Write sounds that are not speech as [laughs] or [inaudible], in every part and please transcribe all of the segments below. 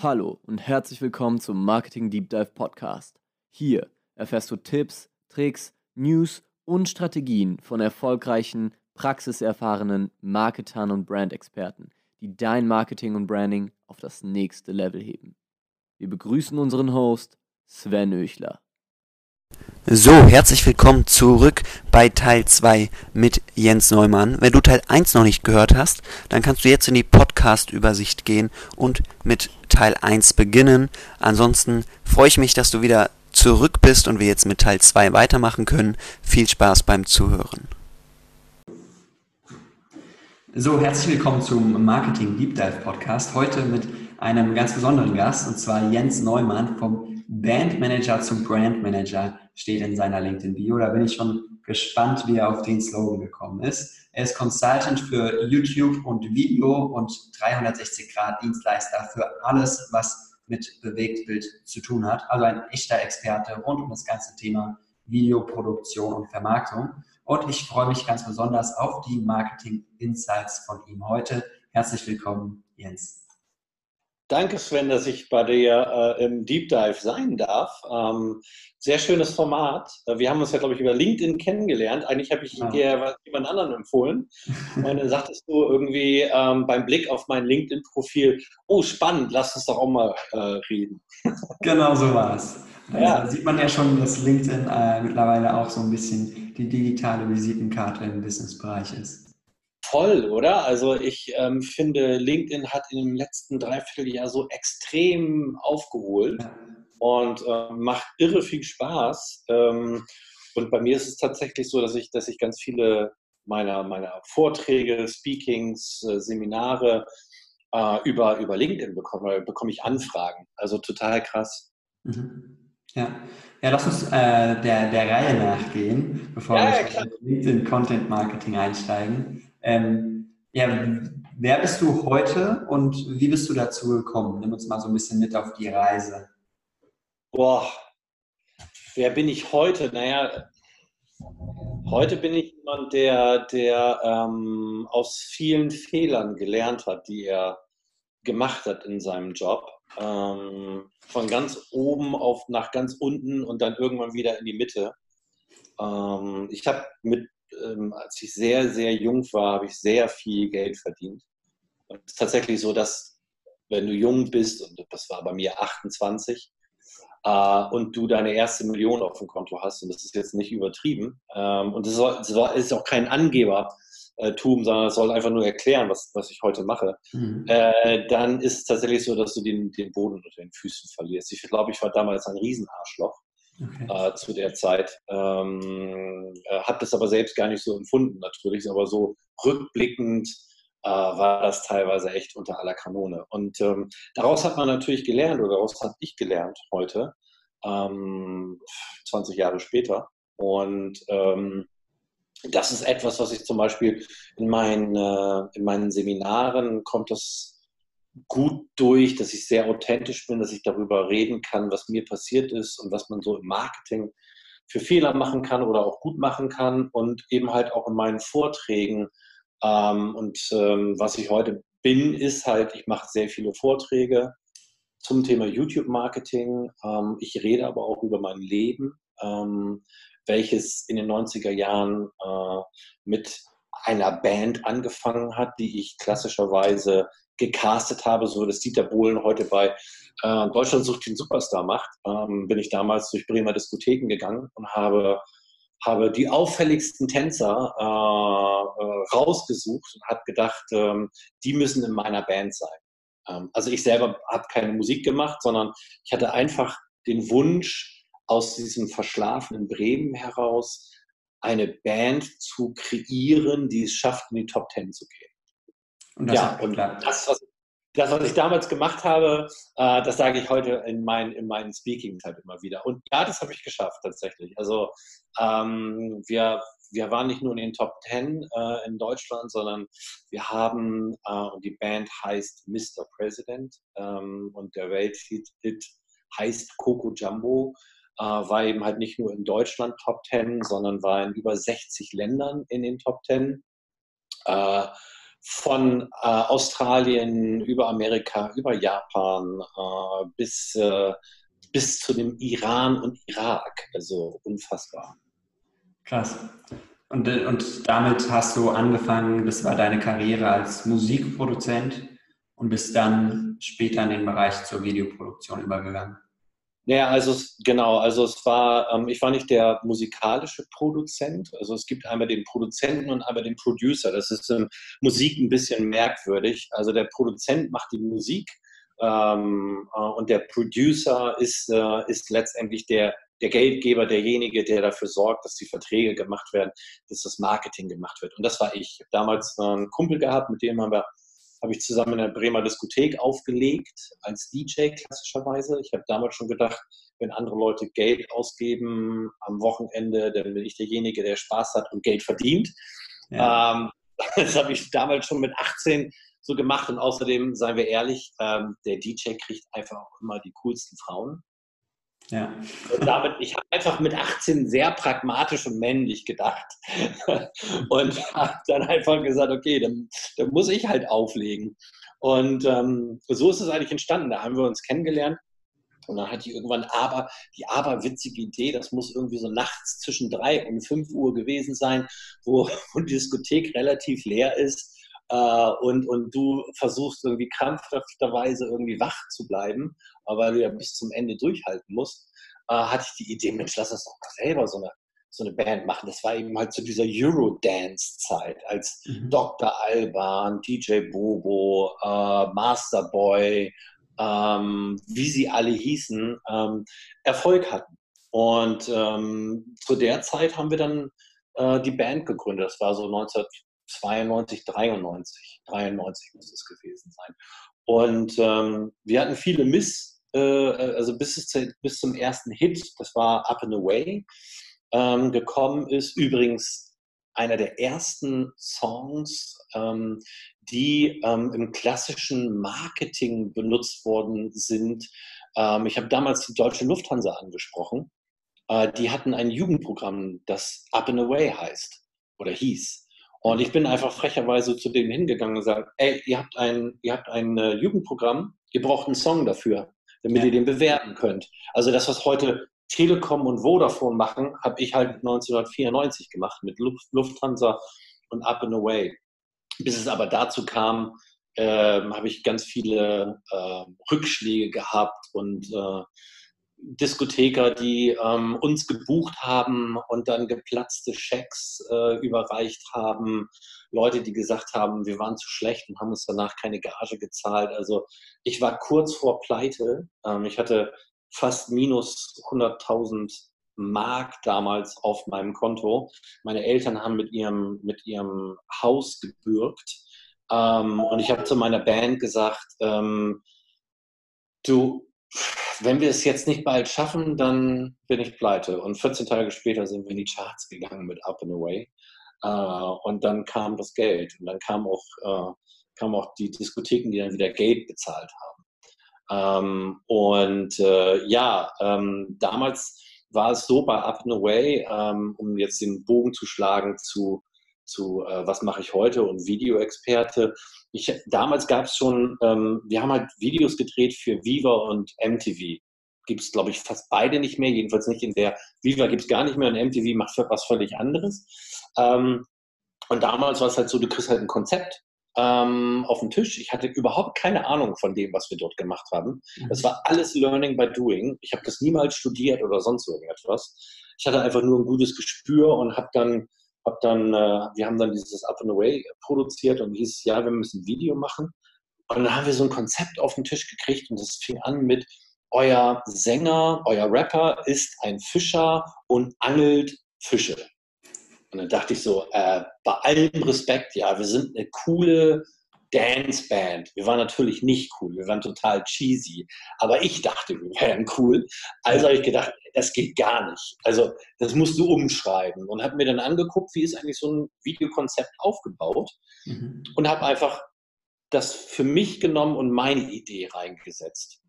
Hallo und herzlich willkommen zum Marketing Deep Dive Podcast. Hier erfährst du Tipps, Tricks, News und Strategien von erfolgreichen, praxiserfahrenen Marketern und Brandexperten, die dein Marketing und Branding auf das nächste Level heben. Wir begrüßen unseren Host Sven Öchler. So, herzlich willkommen zurück bei Teil 2 mit Jens Neumann. Wenn du Teil 1 noch nicht gehört hast, dann kannst du jetzt in die Podcast-Übersicht gehen und mit Teil 1 beginnen. Ansonsten freue ich mich, dass du wieder zurück bist und wir jetzt mit Teil 2 weitermachen können. Viel Spaß beim Zuhören. So, herzlich willkommen zum Marketing Deep Dive Podcast. Heute mit einem ganz besonderen Gast und zwar Jens Neumann vom Bandmanager zum Brandmanager steht in seiner LinkedIn-Bio. Da bin ich schon gespannt, wie er auf den Slogan gekommen ist. Er ist Consultant für YouTube und Video und 360-Grad-Dienstleister für alles, was mit Bewegtbild zu tun hat. Also ein echter Experte rund um das ganze Thema Videoproduktion und Vermarktung. Und ich freue mich ganz besonders auf die Marketing-Insights von ihm heute. Herzlich willkommen, Jens. Danke, Sven, dass ich bei dir äh, im Deep Dive sein darf. Ähm, sehr schönes Format. Äh, wir haben uns ja, glaube ich, über LinkedIn kennengelernt. Eigentlich habe ich ja. dir jemand anderen empfohlen. Und dann sagtest du irgendwie ähm, beim Blick auf mein LinkedIn-Profil, oh, spannend, lass uns doch auch mal äh, reden. [laughs] Genau so war es. Ja. Da sieht man ja schon, dass LinkedIn äh, mittlerweile auch so ein bisschen die digitale Visitenkarte im Businessbereich ist toll, oder? Also ich ähm, finde, LinkedIn hat in dem letzten Dreivierteljahr so extrem aufgeholt und äh, macht irre viel Spaß. Ähm, und bei mir ist es tatsächlich so, dass ich, dass ich ganz viele meiner, meiner Vorträge, Speakings, äh, Seminare äh, über, über LinkedIn bekomme. Bekomme ich Anfragen. Also total krass. Mhm. Ja. ja, lass uns äh, der, der Reihe nachgehen, bevor ja, wir ja, in LinkedIn Content Marketing einsteigen. Ähm, ja, wer bist du heute und wie bist du dazu gekommen? Nimm uns mal so ein bisschen mit auf die Reise. Boah, wer bin ich heute? Naja, heute bin ich jemand, der, der ähm, aus vielen Fehlern gelernt hat, die er gemacht hat in seinem Job. Ähm, von ganz oben auf nach ganz unten und dann irgendwann wieder in die Mitte. Ähm, ich habe mit ähm, als ich sehr, sehr jung war, habe ich sehr viel Geld verdient. Und es ist tatsächlich so, dass wenn du jung bist, und das war bei mir 28, äh, und du deine erste Million auf dem Konto hast, und das ist jetzt nicht übertrieben, ähm, und das ist auch kein Angebertum, sondern es soll einfach nur erklären, was, was ich heute mache, mhm. äh, dann ist es tatsächlich so, dass du den, den Boden unter den Füßen verlierst. Ich glaube, ich war damals ein Riesenarschloch okay. äh, zu der Zeit. Ähm, äh, habe das aber selbst gar nicht so empfunden, natürlich, aber so rückblickend äh, war das teilweise echt unter aller Kanone. Und ähm, daraus hat man natürlich gelernt, oder daraus habe ich gelernt heute, ähm, 20 Jahre später. Und ähm, das ist etwas, was ich zum Beispiel in meinen, äh, in meinen Seminaren kommt das gut durch, dass ich sehr authentisch bin, dass ich darüber reden kann, was mir passiert ist und was man so im Marketing für Fehler machen kann oder auch gut machen kann und eben halt auch in meinen Vorträgen. Ähm, und ähm, was ich heute bin, ist halt, ich mache sehr viele Vorträge zum Thema YouTube-Marketing. Ähm, ich rede aber auch über mein Leben, ähm, welches in den 90er Jahren äh, mit einer Band angefangen hat, die ich klassischerweise gecastet habe, so dass Dieter Bohlen heute bei äh, Deutschland sucht den Superstar macht, ähm, bin ich damals durch Bremer Diskotheken gegangen und habe, habe die auffälligsten Tänzer äh, äh, rausgesucht und habe gedacht, ähm, die müssen in meiner Band sein. Ähm, also ich selber habe keine Musik gemacht, sondern ich hatte einfach den Wunsch, aus diesem verschlafenen Bremen heraus eine Band zu kreieren, die es schafft, in die Top Ten zu gehen. Und ja, und das was, das, was ich damals gemacht habe, äh, das sage ich heute in, mein, in meinen Speakings halt immer wieder. Und ja, das habe ich geschafft tatsächlich. Also ähm, wir, wir waren nicht nur in den Top Ten äh, in Deutschland, sondern wir haben, äh, und die Band heißt Mr. President ähm, und der Welthit heißt Coco Jumbo, äh, war eben halt nicht nur in Deutschland Top Ten, sondern war in über 60 Ländern in den Top Ten. Äh, von äh, Australien über Amerika, über Japan äh, bis, äh, bis zu dem Iran und Irak. Also unfassbar. Krass. Und, äh, und damit hast du angefangen, das war deine Karriere als Musikproduzent und bist dann später in den Bereich zur Videoproduktion übergegangen. Naja, also genau, also es war, ähm, ich war nicht der musikalische Produzent. Also es gibt einmal den Produzenten und einmal den Producer. Das ist in Musik ein bisschen merkwürdig. Also der Produzent macht die Musik ähm, äh, und der Producer ist, äh, ist letztendlich der, der Geldgeber, derjenige, der dafür sorgt, dass die Verträge gemacht werden, dass das Marketing gemacht wird. Und das war ich. Ich habe damals einen Kumpel gehabt, mit dem haben wir habe ich zusammen in der Bremer Diskothek aufgelegt, als DJ klassischerweise. Ich habe damals schon gedacht, wenn andere Leute Geld ausgeben am Wochenende, dann bin ich derjenige, der Spaß hat und Geld verdient. Ja. Ähm, [laughs] das habe ich damals schon mit 18 so gemacht und außerdem, seien wir ehrlich, ähm, der DJ kriegt einfach auch immer die coolsten Frauen. Ja. Und damit, ich habe einfach mit 18 sehr pragmatisch und männlich gedacht. [laughs] und habe dann einfach gesagt, okay, dann, dann, muss ich halt auflegen. Und ähm, so ist es eigentlich entstanden. Da haben wir uns kennengelernt. Und dann hatte ich irgendwann aber die aberwitzige Idee, das muss irgendwie so nachts zwischen drei und fünf Uhr gewesen sein, wo, wo die Diskothek relativ leer ist äh, und, und du versuchst irgendwie krampfhafterweise irgendwie wach zu bleiben, aber weil du ja bis zum Ende durchhalten musst, äh, hatte ich die Idee, Mensch, lass uns doch selber so eine, so eine Band machen. Das war eben halt zu dieser Eurodance-Zeit, als mhm. Dr. Alban, DJ Bobo, äh, Masterboy, ähm, wie sie alle hießen, ähm, Erfolg hatten. Und ähm, zu der Zeit haben wir dann äh, die Band gegründet. Das war so 19, 92, 93. 93 muss es gewesen sein. Und ähm, wir hatten viele Miss, äh, also bis, es, bis zum ersten Hit, das war Up and Away, ähm, gekommen ist. Übrigens einer der ersten Songs, ähm, die ähm, im klassischen Marketing benutzt worden sind. Ähm, ich habe damals die deutsche Lufthansa angesprochen. Äh, die hatten ein Jugendprogramm, das Up and Away heißt oder hieß. Und ich bin einfach frecherweise zu denen hingegangen und gesagt, ey, ihr habt ein, ihr habt ein äh, Jugendprogramm, ihr braucht einen Song dafür, damit ja. ihr den bewerten könnt. Also das, was heute Telekom und Vodafone machen, habe ich halt 1994 gemacht mit Lufthansa und Up and Away. Bis es aber dazu kam, äh, habe ich ganz viele äh, Rückschläge gehabt und äh, Diskotheker, die ähm, uns gebucht haben und dann geplatzte Schecks äh, überreicht haben, Leute, die gesagt haben, wir waren zu schlecht und haben uns danach keine Gage gezahlt. Also ich war kurz vor Pleite. Ähm, ich hatte fast minus 100.000 Mark damals auf meinem Konto. Meine Eltern haben mit ihrem, mit ihrem Haus gebürgt. Ähm, und ich habe zu meiner Band gesagt, ähm, du, wenn wir es jetzt nicht bald schaffen, dann bin ich pleite. Und 14 Tage später sind wir in die Charts gegangen mit Up and Away. Uh, und dann kam das Geld. Und dann kam auch, uh, kamen auch die Diskotheken, die dann wieder Geld bezahlt haben. Ähm, und uh, ja, ähm, damals war es so bei Up and Away, ähm, um jetzt den Bogen zu schlagen zu, zu was mache ich heute und Videoexperte, ich, damals gab es schon, ähm, wir haben halt Videos gedreht für Viva und MTV. Gibt es, glaube ich, fast beide nicht mehr, jedenfalls nicht in der. Viva gibt es gar nicht mehr und MTV macht was völlig anderes. Ähm, und damals war es halt so, du kriegst halt ein Konzept ähm, auf den Tisch. Ich hatte überhaupt keine Ahnung von dem, was wir dort gemacht haben. Das war alles Learning by Doing. Ich habe das niemals studiert oder sonst irgendetwas. Ich hatte einfach nur ein gutes Gespür und habe dann hab dann, äh, wir haben dann dieses Up and Away produziert und hieß, ja, wir müssen ein Video machen. Und dann haben wir so ein Konzept auf den Tisch gekriegt und das fing an mit, euer Sänger, euer Rapper ist ein Fischer und angelt Fische. Und dann dachte ich so, äh, bei allem Respekt, ja, wir sind eine coole Danceband. Wir waren natürlich nicht cool, wir waren total cheesy. Aber ich dachte, wir wären cool. Also habe ich gedacht, das geht gar nicht. Also das musst du umschreiben. Und habe mir dann angeguckt, wie ist eigentlich so ein Videokonzept aufgebaut. Mhm. Und habe einfach das für mich genommen und meine Idee reingesetzt.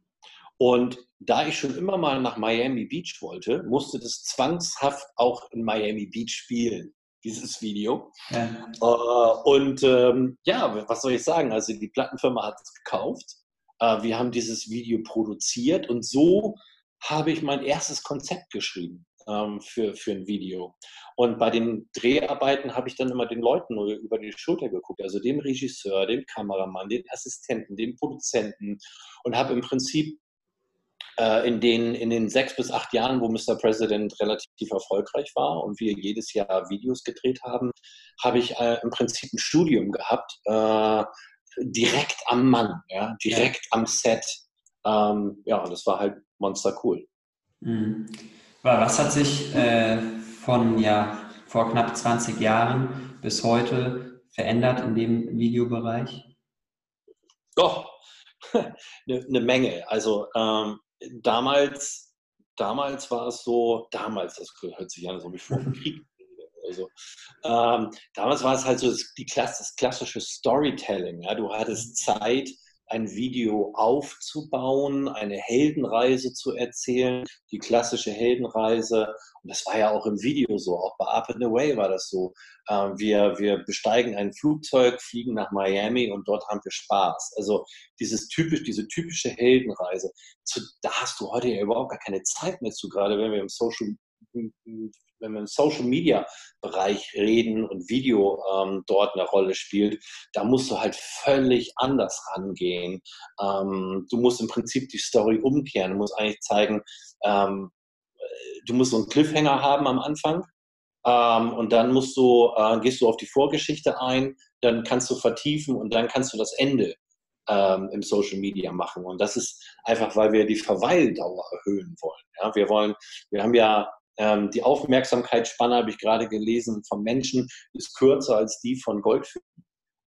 Und da ich schon immer mal nach Miami Beach wollte, musste das zwangshaft auch in Miami Beach spielen. Dieses Video. Ja. Äh, und ähm, ja, was soll ich sagen? Also die Plattenfirma hat es gekauft. Äh, wir haben dieses Video produziert und so habe ich mein erstes Konzept geschrieben ähm, für, für ein Video. Und bei den Dreharbeiten habe ich dann immer den Leuten über die Schulter geguckt, also dem Regisseur, dem Kameramann, den Assistenten, dem Produzenten und habe im Prinzip in den, in den sechs bis acht Jahren, wo Mr. President relativ erfolgreich war und wir jedes Jahr Videos gedreht haben, habe ich äh, im Prinzip ein Studium gehabt, äh, direkt am Mann, ja, direkt am Set. Ähm, ja, und das war halt monster cool. Mhm. Was hat sich äh, von ja, vor knapp 20 Jahren bis heute verändert in dem Videobereich? Doch, [laughs] eine, eine Menge. Also ähm, damals, damals war es so, damals, das hört sich an, so wie vor dem Krieg. Also, ähm, damals war es halt so das, die Klasse, das klassische Storytelling. Ja? Du hattest Zeit, ein Video aufzubauen, eine Heldenreise zu erzählen, die klassische Heldenreise. Und das war ja auch im Video so, auch bei Up and Away war das so. Ähm, wir, wir besteigen ein Flugzeug, fliegen nach Miami und dort haben wir Spaß. Also dieses typisch, diese typische Heldenreise, da hast du heute ja überhaupt gar keine Zeit mehr zu, gerade wenn wir im Social wenn wir im Social Media Bereich reden und Video ähm, dort eine Rolle spielt, da musst du halt völlig anders rangehen. Ähm, du musst im Prinzip die Story umkehren. Du musst eigentlich zeigen, ähm, du musst so einen Cliffhanger haben am Anfang. Ähm, und dann musst du, äh, gehst du auf die Vorgeschichte ein, dann kannst du vertiefen und dann kannst du das Ende ähm, im Social Media machen. Und das ist einfach, weil wir die Verweildauer erhöhen wollen. Ja? Wir wollen, wir haben ja ähm, die Aufmerksamkeitsspanne, habe ich gerade gelesen, von Menschen ist kürzer als die von Goldfischen.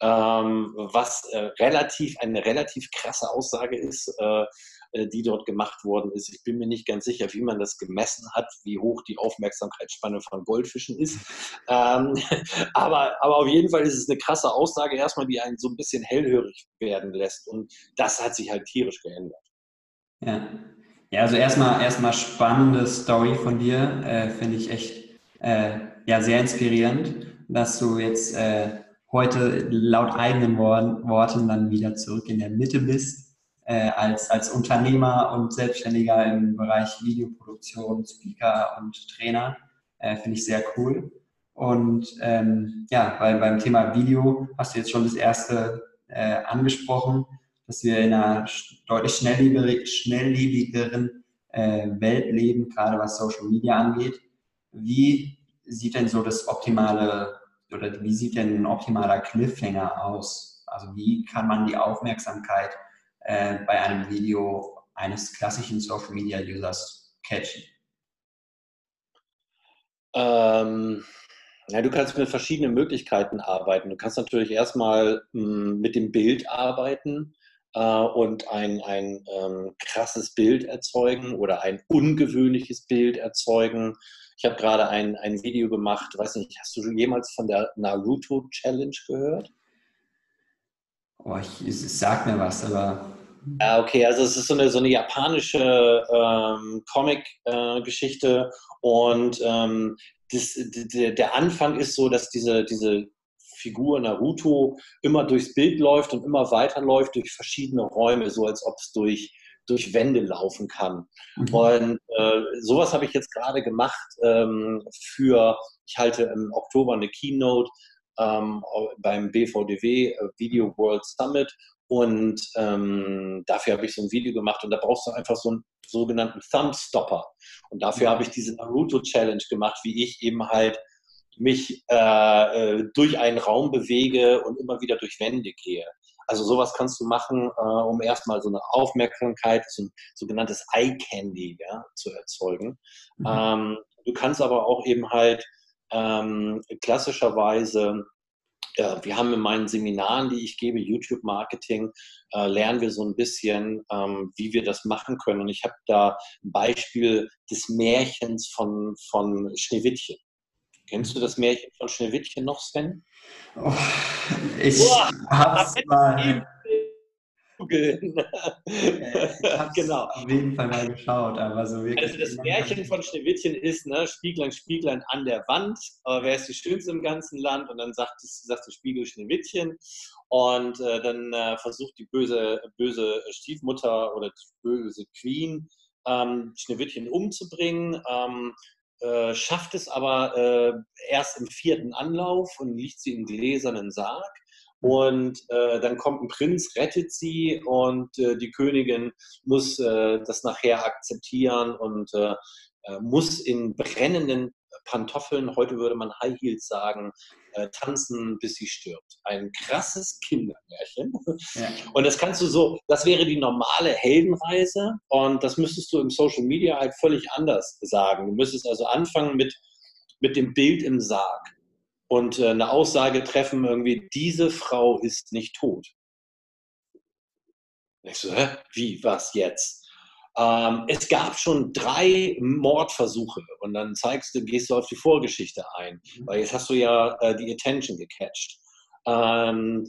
Ähm, was äh, relativ eine relativ krasse Aussage ist, äh, äh, die dort gemacht worden ist. Ich bin mir nicht ganz sicher, wie man das gemessen hat, wie hoch die Aufmerksamkeitsspanne von Goldfischen ist. Ähm, [laughs] aber, aber auf jeden Fall ist es eine krasse Aussage erstmal, die einen so ein bisschen hellhörig werden lässt. Und das hat sich halt tierisch geändert. Ja. Ja, also erstmal erstmal spannende Story von dir, äh, finde ich echt äh, ja sehr inspirierend, dass du jetzt äh, heute laut eigenen Worten dann wieder zurück in der Mitte bist äh, als als Unternehmer und Selbstständiger im Bereich Videoproduktion, Speaker und Trainer, äh, finde ich sehr cool. Und ähm, ja, weil beim Thema Video hast du jetzt schon das erste äh, angesprochen dass wir in einer deutlich schnelllebigeren äh, Welt leben, gerade was Social Media angeht. Wie sieht denn so das optimale oder wie sieht denn ein optimaler Cliffhanger aus? Also wie kann man die Aufmerksamkeit äh, bei einem Video eines klassischen Social Media Users catchen? Ähm, ja, du kannst mit verschiedenen Möglichkeiten arbeiten. Du kannst natürlich erstmal mh, hm, mit dem Bild arbeiten und ein, ein ähm, krasses Bild erzeugen oder ein ungewöhnliches Bild erzeugen. Ich habe gerade ein, ein Video gemacht, weiß nicht, hast du jemals von der Naruto Challenge gehört? Oh, ich, es sagt mir was, aber. Ja, okay, also es ist so eine, so eine japanische ähm, Comic-Geschichte äh, und ähm, das, der, der Anfang ist so, dass diese, diese Figur Naruto immer durchs Bild läuft und immer weiterläuft durch verschiedene Räume, so als ob es durch, durch Wände laufen kann. Mhm. Und äh, sowas habe ich jetzt gerade gemacht ähm, für, ich halte im Oktober eine Keynote ähm, beim BVDW äh, Video World Summit und ähm, dafür habe ich so ein Video gemacht und da brauchst du einfach so einen sogenannten Thumbstopper. Und dafür mhm. habe ich diese Naruto Challenge gemacht, wie ich eben halt mich äh, äh, durch einen Raum bewege und immer wieder durch Wände gehe. Also sowas kannst du machen, äh, um erstmal so eine Aufmerksamkeit, so ein sogenanntes Eye Candy ja, zu erzeugen. Mhm. Ähm, du kannst aber auch eben halt ähm, klassischerweise äh, wir haben in meinen Seminaren, die ich gebe, YouTube Marketing, äh, lernen wir so ein bisschen, ähm, wie wir das machen können. Und ich habe da ein Beispiel des Märchens von, von Schneewittchen. Kennst du das Märchen von Schneewittchen noch, Sven? Oh, ich hab's mal. ich genau. auf jeden Fall mal geschaut, aber so wirklich. Also das Märchen von Schneewittchen ist, ne, Spieglein, Spieglein an der Wand, äh, wer ist die Schönste im ganzen Land? Und dann sagt, sagt der Spiegel Schneewittchen. Und äh, dann äh, versucht die böse, böse Stiefmutter oder die böse Queen, ähm, Schneewittchen umzubringen. Ähm, äh, schafft es aber äh, erst im vierten Anlauf und liegt sie im gläsernen Sarg. Und äh, dann kommt ein Prinz, rettet sie und äh, die Königin muss äh, das nachher akzeptieren und muss in brennenden Pantoffeln, heute würde man High Heels sagen, äh, tanzen, bis sie stirbt. Ein krasses Kindermärchen. Ja. Und das kannst du so, das wäre die normale Heldenreise und das müsstest du im Social Media halt völlig anders sagen. Du müsstest also anfangen mit, mit dem Bild im Sarg und äh, eine Aussage treffen, irgendwie, diese Frau ist nicht tot. ich so, hä? Wie, was jetzt? Ähm, es gab schon drei Mordversuche und dann zeigst du, gehst du auf die Vorgeschichte ein, mhm. weil jetzt hast du ja äh, die Attention gecatcht. Ähm,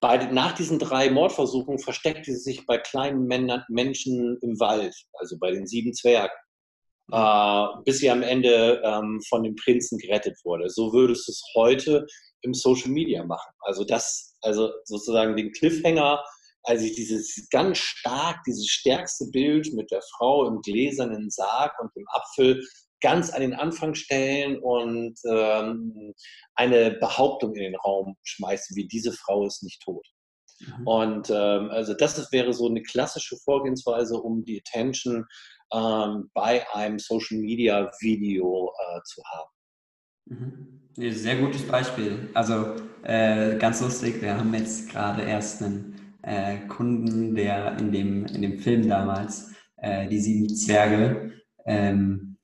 bei, nach diesen drei Mordversuchen versteckte sie sich bei kleinen Männern, Menschen im Wald, also bei den sieben Zwergen äh, bis sie am Ende ähm, von dem Prinzen gerettet wurde. So würdest du es heute im Social Media machen. Also das, also sozusagen den Cliffhanger, also dieses ganz stark, dieses stärkste Bild mit der Frau im gläsernen Sarg und dem Apfel ganz an den Anfang stellen und ähm, eine Behauptung in den Raum schmeißen, wie diese Frau ist nicht tot. Mhm. Und ähm, also das ist, wäre so eine klassische Vorgehensweise, um die Attention ähm, bei einem Social Media Video äh, zu haben. Mhm. Sehr gutes Beispiel. Also äh, ganz lustig, wir haben jetzt gerade erst einen äh, Kunden, der in dem, in dem Film damals äh, die sieben Zwerge ähm,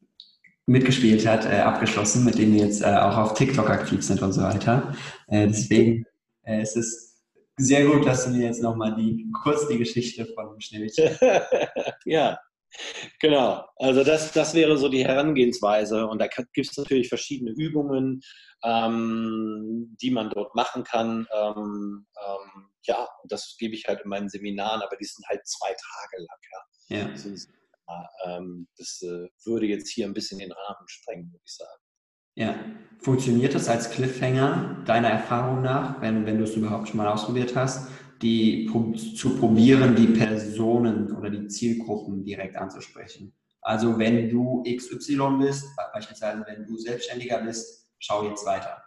mitgespielt hat, äh, abgeschlossen, mit denen wir jetzt äh, auch auf TikTok aktiv sind und so weiter. deswegen ist es sehr gut, dass du mir jetzt nochmal die, kurz die Geschichte von Schneewittchen. [laughs] ja, Genau, also das, das wäre so die Herangehensweise und da gibt es natürlich verschiedene Übungen, ähm, die man dort machen kann. Ähm, ähm, ja, das gebe ich halt in meinen Seminaren, aber die sind halt zwei Tage lang. Ja. ja. Äh, das äh, würde jetzt hier ein bisschen den Rahmen sprengen, würde ich sagen. Ja, funktioniert das als Cliffhanger deiner Erfahrung nach, wenn, wenn du es überhaupt schon mal ausprobiert hast? Die zu probieren, die Personen oder die Zielgruppen direkt anzusprechen. Also wenn du XY bist, beispielsweise wenn du Selbstständiger bist, schau jetzt weiter.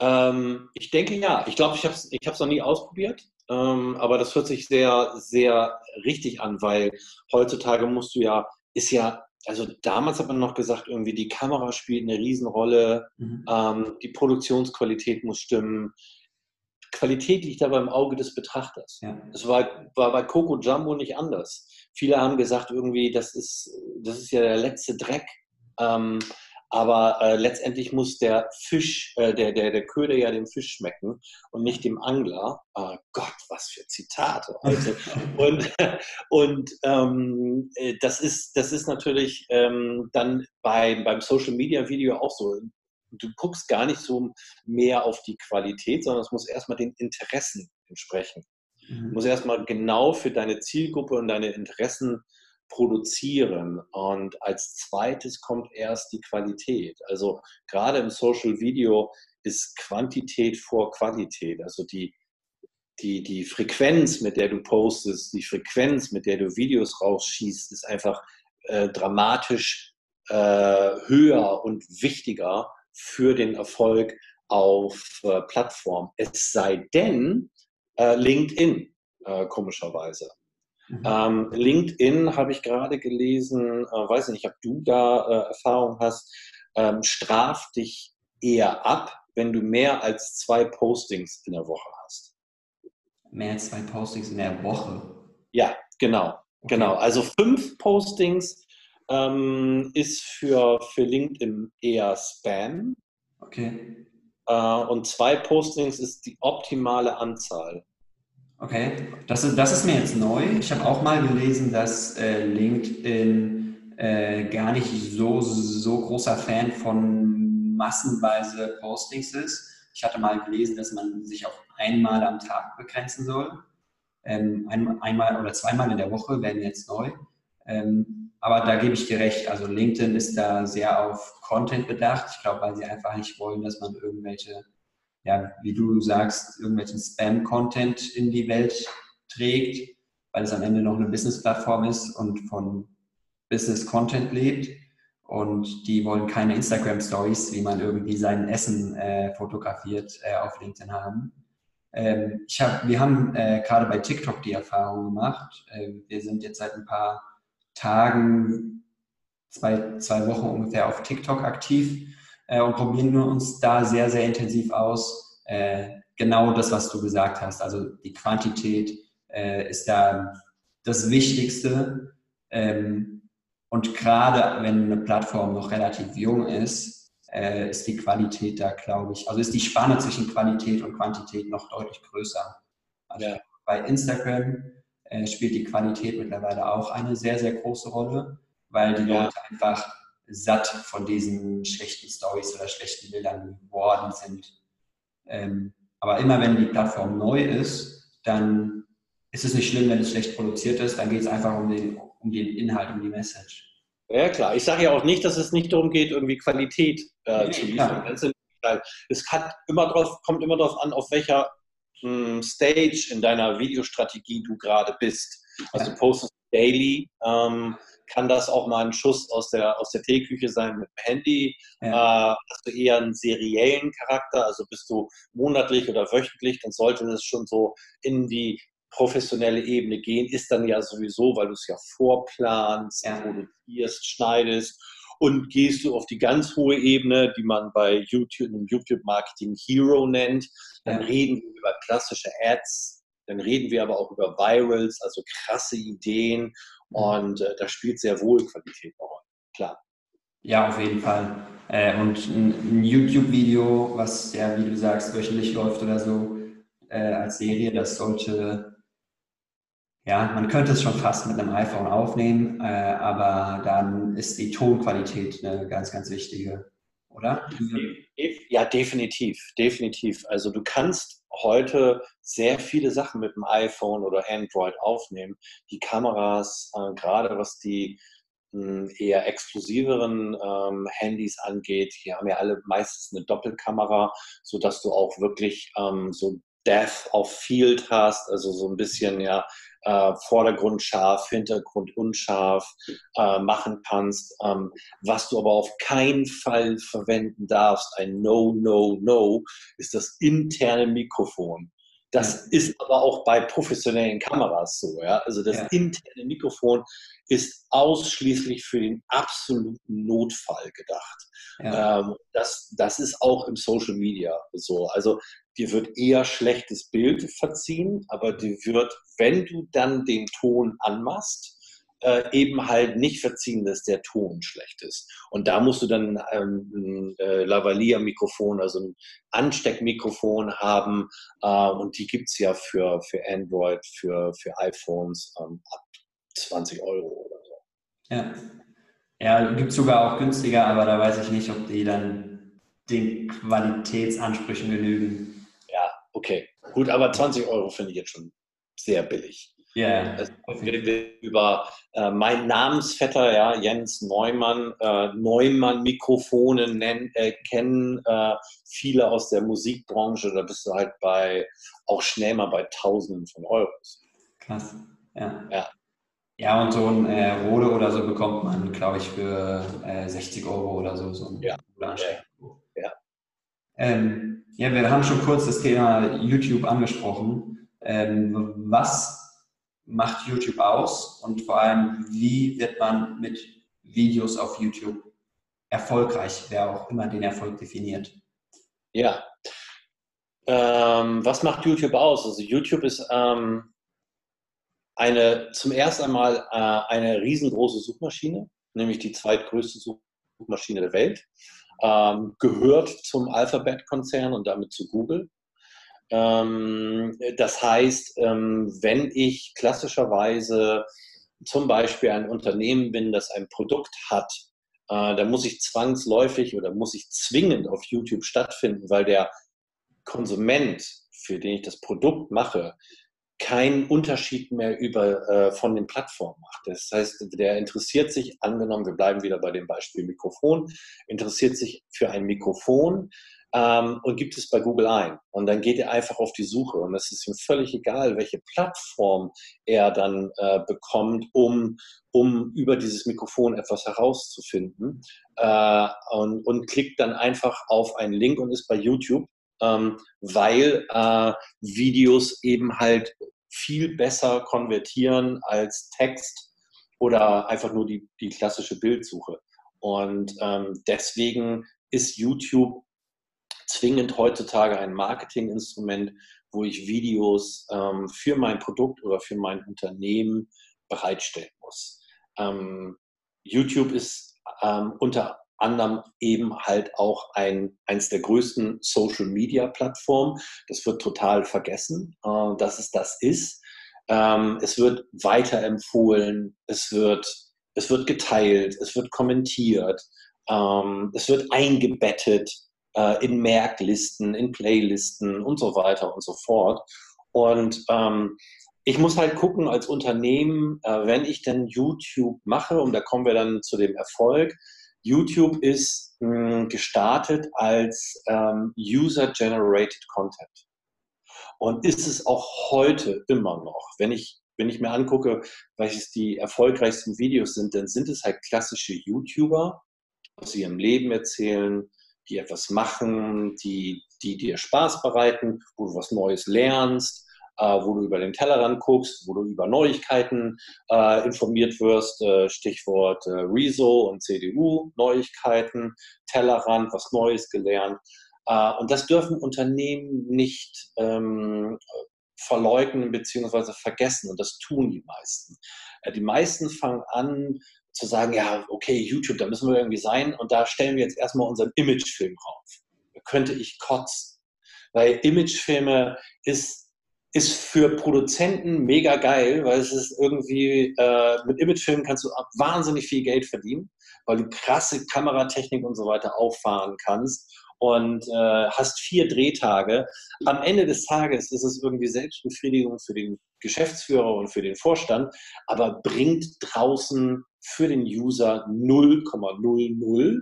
Ähm, ich denke ja. Ich glaube, ich habe es ich noch nie ausprobiert. Ähm, aber das hört sich sehr, sehr richtig an, weil heutzutage musst du ja, ist ja, also damals hat man noch gesagt, irgendwie die Kamera spielt eine Riesenrolle, mhm. ähm, die Produktionsqualität muss stimmen, Qualität liegt aber im Auge des Betrachters. Ja. Das war, war bei Coco Jumbo nicht anders. Viele haben gesagt, irgendwie, das ist, das ist ja der letzte Dreck. Ähm, aber äh, letztendlich muss der Fisch, äh, der, der, der Köder ja dem Fisch schmecken und nicht dem Angler. Oh Gott, was für Zitate heute. [laughs] und und ähm, äh, das, ist, das ist natürlich ähm, dann bei, beim Social Media Video auch so du guckst gar nicht so mehr auf die Qualität, sondern es muss erstmal den Interessen entsprechen. Mhm. Du musst erstmal genau für deine Zielgruppe und deine Interessen produzieren. Und als zweites kommt erst die Qualität. Also gerade im Social Video ist Quantität vor Qualität. Also die, die, die Frequenz, mit der du postest, die Frequenz, mit der du Videos rausschießt, ist einfach äh, dramatisch äh, höher und wichtiger für den Erfolg auf äh, Plattform. Es sei denn, äh, LinkedIn, äh, komischerweise. Mhm. Ähm, LinkedIn habe ich gerade gelesen, äh, weiß nicht, ob du da äh, Erfahrung hast, ähm, straft dich eher ab, wenn du mehr als zwei Postings in der Woche hast. Mehr als zwei Postings in der Woche? Ja, genau. Okay. Genau. Also fünf Postings ähm, ist für, für LinkedIn eher Spam. Okay. Äh, und zwei Postings ist die optimale Anzahl. Okay, das ist, das ist mir jetzt neu. Ich habe auch mal gelesen, dass äh, LinkedIn äh, gar nicht so, so großer Fan von massenweise Postings ist, Ich hatte mal gelesen, dass man sich auf einmal am Tag begrenzen soll. Ähm, ein, einmal oder zweimal in der Woche werden jetzt neu. Ähm, aber da gebe ich dir recht. Also LinkedIn ist da sehr auf Content bedacht. Ich glaube, weil sie einfach nicht wollen, dass man irgendwelche, ja, wie du sagst, irgendwelchen Spam-Content in die Welt trägt, weil es am Ende noch eine Business-Plattform ist und von Business-Content lebt. Und die wollen keine Instagram-Stories, wie man irgendwie sein Essen äh, fotografiert, äh, auf LinkedIn haben. Ähm, ich hab, wir haben äh, gerade bei TikTok die Erfahrung gemacht. Äh, wir sind jetzt seit ein paar Tagen, zwei, zwei Wochen ungefähr auf TikTok aktiv äh, und probieren uns da sehr, sehr intensiv aus. Äh, genau das, was du gesagt hast. Also die Quantität äh, ist da das Wichtigste. Ähm, und gerade wenn eine Plattform noch relativ jung ist, äh, ist die Qualität da, glaube ich, also ist die Spanne zwischen Qualität und Quantität noch deutlich größer. Also ja. bei Instagram äh, spielt die Qualität mittlerweile auch eine sehr, sehr große Rolle, weil die ja. Leute einfach satt von diesen schlechten Stories oder schlechten Bildern geworden sind. Ähm, aber immer wenn die Plattform neu ist, dann ist es nicht schlimm, wenn es schlecht produziert ist, dann geht es einfach um den, um den Inhalt, um die Message. Ja, klar. Ich sage ja auch nicht, dass es nicht darum geht, irgendwie Qualität äh, nee, zu liefern. Es hat immer drauf, kommt immer darauf an, auf welcher Stage in deiner Videostrategie du gerade bist. Also du postest daily, ähm, kann das auch mal ein Schuss aus der, aus der Teeküche sein mit dem Handy? Ja. Äh, hast du eher einen seriellen Charakter, also bist du monatlich oder wöchentlich, dann sollte das schon so in die professionelle Ebene gehen, ist dann ja sowieso, weil du es ja vorplanst, ja. produzierst, schneidest und gehst du auf die ganz hohe Ebene, die man bei YouTube, im YouTube Marketing Hero nennt, dann reden wir über klassische Ads, dann reden wir aber auch über Virals, also krasse Ideen mhm. und äh, da spielt sehr wohl Qualität eine Rolle, klar. Ja, auf jeden Fall. Äh, und ein, ein YouTube-Video, was ja, wie du sagst, wöchentlich läuft oder so, äh, als Serie, das sollte ja, man könnte es schon fast mit einem iPhone aufnehmen, äh, aber dann ist die Tonqualität eine ganz, ganz wichtige, oder? Ja, definitiv, definitiv. Also du kannst heute sehr viele Sachen mit dem iPhone oder Android aufnehmen. Die Kameras, äh, gerade was die hm, eher exklusiveren ähm, Handys angeht, die haben ja alle meistens eine Doppelkamera, sodass du auch wirklich ähm, so Death auf Field hast, also so ein bisschen ja äh, Vordergrund scharf, Hintergrund unscharf äh, machen kannst. Ähm, was du aber auf keinen Fall verwenden darfst, ein No, No, No, ist das interne Mikrofon. Das ist aber auch bei professionellen Kameras so. Ja? Also das ja. interne Mikrofon ist ausschließlich für den absoluten Notfall gedacht. Ja. Ähm, das, das ist auch im Social Media so. Also dir wird eher schlechtes Bild verziehen, aber dir wird, wenn du dann den Ton anmachst, äh, eben halt nicht verziehen, dass der Ton schlecht ist. Und da musst du dann ähm, ein äh, Lavalier-Mikrofon, also ein Ansteckmikrofon haben. Äh, und die gibt es ja für, für Android, für, für iPhones ähm, ab 20 Euro oder so. Ja, ja gibt es sogar auch günstiger, aber da weiß ich nicht, ob die dann den Qualitätsansprüchen genügen okay, gut, aber 20 Euro finde ich jetzt schon sehr billig. Ja, wir über äh, meinen Namensvetter, ja, Jens Neumann, äh, Neumann-Mikrofone äh, kennen äh, viele aus der Musikbranche. Da bist du halt bei auch schnell mal bei Tausenden von Euros. Krass, ja. Ja, ja und so ein äh, Rode oder so bekommt man, glaube ich, für 60 äh, Euro oder so. so ja. ja. ja. Ähm, ja, wir haben schon kurz das Thema YouTube angesprochen. Ähm, was macht YouTube aus und vor allem, wie wird man mit Videos auf YouTube erfolgreich, wer auch immer den Erfolg definiert? Ja. Ähm, was macht YouTube aus? Also YouTube ist ähm, eine zum ersten Mal äh, eine riesengroße Suchmaschine, nämlich die zweitgrößte Suchmaschine der Welt ähm, gehört zum Alphabet-Konzern und damit zu Google. Ähm, das heißt, ähm, wenn ich klassischerweise zum Beispiel ein Unternehmen bin, das ein Produkt hat, äh, dann muss ich zwangsläufig oder muss ich zwingend auf YouTube stattfinden, weil der Konsument, für den ich das Produkt mache, keinen Unterschied mehr über, äh, von den Plattformen macht. Das heißt, der interessiert sich, angenommen, wir bleiben wieder bei dem Beispiel Mikrofon, interessiert sich für ein Mikrofon ähm, und gibt es bei Google ein. Und dann geht er einfach auf die Suche und es ist ihm völlig egal, welche Plattform er dann äh, bekommt, um, um über dieses Mikrofon etwas herauszufinden äh, und, und klickt dann einfach auf einen Link und ist bei YouTube ähm, weil äh, Videos eben halt viel besser konvertieren als Text oder einfach nur die, die klassische Bildsuche. Und ähm, deswegen ist YouTube zwingend heutzutage ein Marketinginstrument, wo ich Videos ähm, für mein Produkt oder für mein Unternehmen bereitstellen muss. Ähm, YouTube ist ähm, unter anderem eben halt auch ein, eins der größten Social-Media-Plattformen. Das wird total vergessen, äh, dass es das ist. Ähm, es wird weiterempfohlen, es wird, es wird geteilt, es wird kommentiert, ähm, es wird eingebettet äh, in Merklisten, in Playlisten und so weiter und so fort. Und ähm, ich muss halt gucken als Unternehmen, äh, wenn ich denn YouTube mache, und da kommen wir dann zu dem Erfolg, YouTube ist mh, hm, gestartet als ähm, User-Generated Content und ist es auch heute immer noch. Wenn ich, wenn ich mir angucke, welches die erfolgreichsten Videos sind, dann sind es halt klassische YouTuber, die aus ihrem Leben erzählen, die etwas machen, die, die dir Spaß bereiten, wo du was Neues lernst, wo du über den Tellerrand guckst, wo du über Neuigkeiten äh, informiert wirst, äh, Stichwort äh, Rezo und CDU-Neuigkeiten, Tellerrand, was Neues gelernt. Äh, und das dürfen Unternehmen nicht ähm, verleugnen bzw. vergessen und das tun die meisten. Äh, die meisten fangen an, zu sagen, ja, okay, YouTube, da müssen wir irgendwie sein und da stellen wir jetzt erstmal unseren Imagefilm rauf. Da könnte ich kotzen. Weil Imagefilme ist ist für Produzenten mega geil, weil es ist irgendwie, äh, mit Imagefilmen kannst du wahnsinnig viel Geld verdienen, weil du krasse Kameratechnik und so weiter auffahren kannst und äh, hast vier Drehtage. Am Ende des Tages ist es irgendwie Selbstbefriedigung für den Geschäftsführer und für den Vorstand, aber bringt draußen für den User 0,00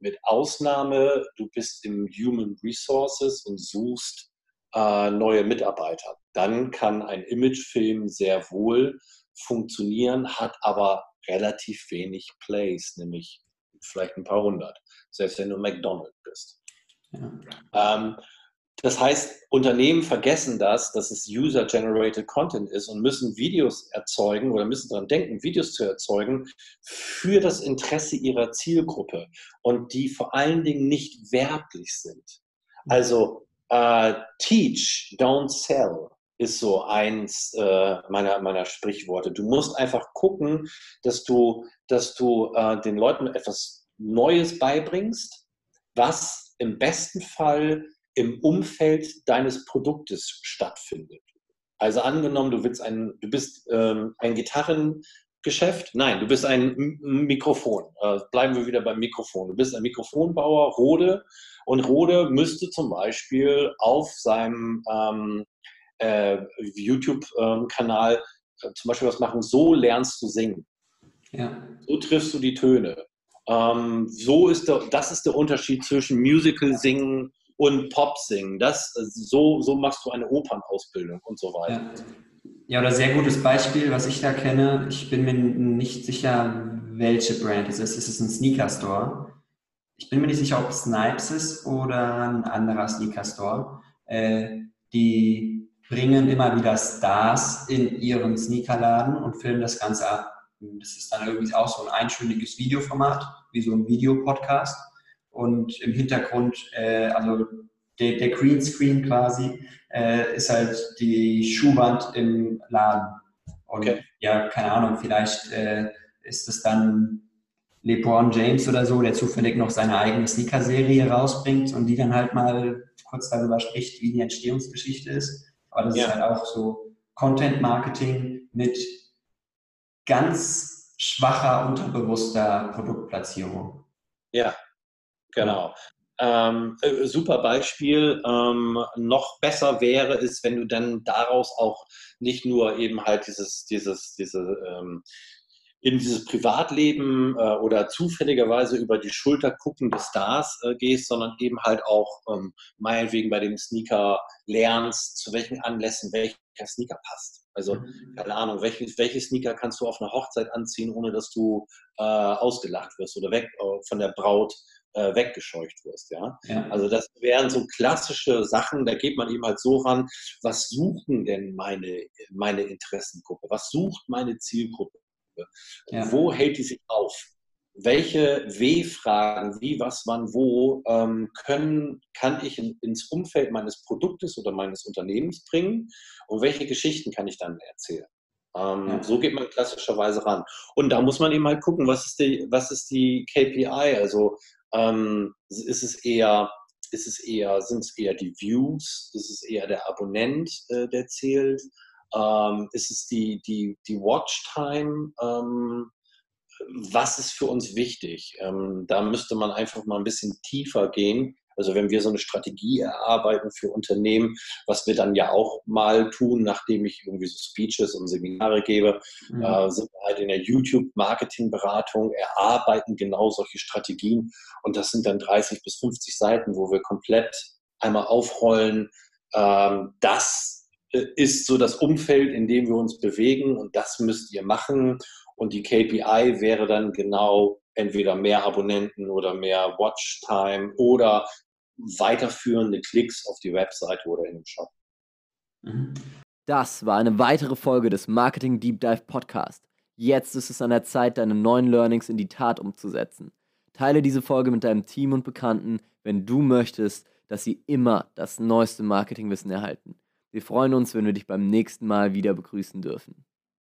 mit Ausnahme, du bist im Human Resources und suchst äh, neue Mitarbeiter. Dann kann ein Imagefilm sehr wohl funktionieren, hat aber relativ wenig Plays, nämlich vielleicht ein paar hundert, selbst wenn du McDonald's bist. Ja. Ähm, das heißt, Unternehmen vergessen das, dass es User-Generated Content ist und müssen Videos erzeugen oder müssen daran denken, Videos zu erzeugen für das Interesse ihrer Zielgruppe und die vor allen Dingen nicht werblich sind. Also Uh, teach, don't sell ist so eins äh, meiner, meiner Sprichworte. Du musst einfach gucken, dass du, dass du äh, den Leuten etwas Neues beibringst, was im besten Fall im Umfeld deines Produktes stattfindet. Also angenommen, du willst ein, du bist ähm, ein Gitarrengeschäft. Nein, du bist ein Mikrofon. Äh, bleiben wir wieder beim Mikrofon. Du bist ein Mikrofonbauer, Rode, und Rode müsste zum Beispiel auf seinem ähm, äh, YouTube-Kanal äh, zum Beispiel was machen, so lernst du singen. Ja. So triffst du die Töne. Ähm, so ist der, das ist der Unterschied zwischen Musical singen und Pop singen. Das, so, so machst du eine Opernausbildung und so weiter. Ja. Ja, oder sehr gutes Beispiel, was ich da kenne. Ich bin mir nicht sicher, welche Brand es ist. Es ist ein Sneaker Store ich bin mir nicht sicher, ob es Snipes ist oder ein anderer Sneaker-Store. Äh, die bringen immer wieder Stars in ihren Sneakerladen und filmen das Ganze ab. Das ist dann irgendwie auch so ein einstündiges Videoformat, wie so ein Videopodcast. Und im Hintergrund, äh, also der, der Greenscreen quasi, äh, ist halt die Schuhwand im Laden. Und okay. ja, keine Ahnung, vielleicht äh, ist es dann LeBron James oder so, der zufällig noch seine eigene Sneaker-Serie rausbringt und die dann halt mal kurz darüber spricht, wie die Entstehungsgeschichte ist. Aber das ja. ist halt auch so Content-Marketing mit ganz schwacher, unterbewusster Produktplatzierung. Ja, genau. Ähm, äh, super Beispiel. Ähm, noch besser wäre es, wenn du dann daraus auch nicht nur eben halt dieses, dieses, diese, ähm, in dieses Privatleben äh, oder zufälligerweise über die Schulter guckende Stars äh, gehst, sondern eben halt auch ähm, meinetwegen bei dem Sneaker lernst, zu welchen Anlässen welcher Sneaker passt. Also, mhm. keine Ahnung, welche, welche Sneaker kannst du auf einer Hochzeit anziehen, ohne dass du äh, ausgelacht wirst oder weg äh, von der Braut äh, weggescheucht wirst. Ja? ja? Also das wären so klassische Sachen, da geht man eben halt so ran, was suchen denn meine, meine Interessengruppe, was sucht meine Zielgruppe, ja. wo hält die sich auf? Welche W-Fragen, wie, was, wann, wo, ähm, können, kann ich in, ins Umfeld meines Produktes oder meines Unternehmens bringen und welche Geschichten kann ich dann erzählen? Ähm, ja. So geht man klassischerweise ran. Und da muss man eben halt gucken, was ist die, was ist die KPI? Also ähm, ist es eher, ist es eher, sind es eher die Views? Ist es eher der Abonnent, äh, der zählt? Ähm, ist es die, die, die Watchtime? Ähm, was ist für uns wichtig? Ähm, da müsste man einfach mal ein bisschen tiefer gehen also wenn wir so eine Strategie erarbeiten für Unternehmen, was wir dann ja auch mal tun, nachdem ich irgendwie so Speeches und Seminare gebe, mhm. äh, sind wir halt in der YouTube-Marketing-Beratung, erarbeiten genau solche Strategien. Und das sind dann 30 bis 50 Seiten, wo wir komplett einmal aufrollen. Ähm, das äh, ist so das Umfeld, in dem wir uns bewegen und das müsst ihr machen. Und die KPI wäre dann genau entweder mehr Abonnenten oder mehr Watchtime oder weiterführende Klicks auf die Webseite oder in den Shop. Mhm. Das war eine weitere Folge des Marketing Deep Dive Podcast. Jetzt ist es an der Zeit, deine neuen Learnings in die Tat umzusetzen. Teile diese Folge mit deinem Team und Bekannten, wenn du möchtest, dass sie immer das neueste Marketingwissen erhalten. Wir freuen uns, wenn wir dich beim nächsten Mal wieder begrüßen dürfen.